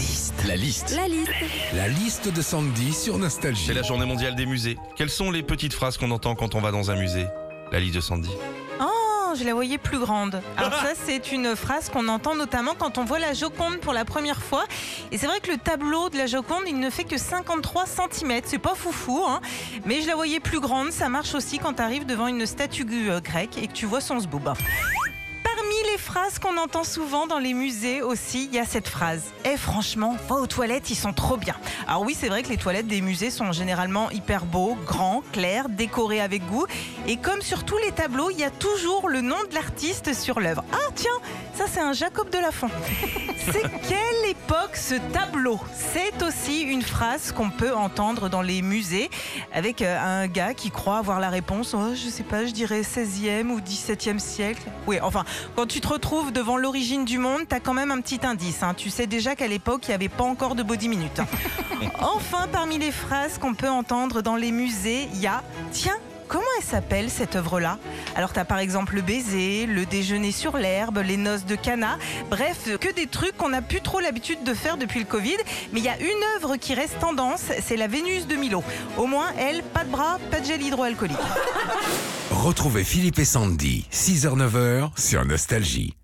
liste. La liste. La liste. La liste de Sandy sur Nostalgie. C'est la journée mondiale des musées. Quelles sont les petites phrases qu'on entend quand on va dans un musée? La liste de Sandy. Oh, je la voyais plus grande. Alors ça, c'est une phrase qu'on entend notamment quand on voit la Joconde pour la première fois. Et c'est vrai que le tableau de la Joconde, il ne fait que 53 cm. C'est pas foufou, hein. Mais je la voyais plus grande. Ça marche aussi quand tu arrives devant une statue euh, grecque et que tu vois son zboob. Phrases qu'on entend souvent dans les musées aussi, il y a cette phrase. Eh franchement, va aux toilettes, ils sont trop bien. Alors oui, c'est vrai que les toilettes des musées sont généralement hyper beaux, grands, clairs, décorés avec goût. Et comme sur tous les tableaux, il y a toujours le nom de l'artiste sur l'œuvre. Ah tiens, ça c'est un Jacob de Lafont. C'est quelle époque ce tableau? C'est aussi une phrase qu'on peut entendre dans les musées avec euh, un gars qui croit avoir la réponse. Oh, je sais pas, je dirais 16e ou 17e siècle. Oui, enfin, quand tu te retrouves devant l'origine du monde, t'as quand même un petit indice. hein. Tu sais déjà qu'à l'époque, il n'y avait pas encore de body minute. Enfin, parmi les phrases qu'on peut entendre dans les musées, il y a Tiens, comment elle s'appelle cette œuvre-là? Alors, tu as par exemple le baiser, le déjeuner sur l'herbe, les noces de Cana. Bref, que des trucs qu'on n'a plus trop l'habitude de faire depuis le Covid. Mais il y a une œuvre qui reste tendance, c'est la Vénus de Milo. Au moins, elle, pas de bras, pas de gel hydroalcoolique. Retrouvez Philippe et Sandy, 6h-9h sur Nostalgie.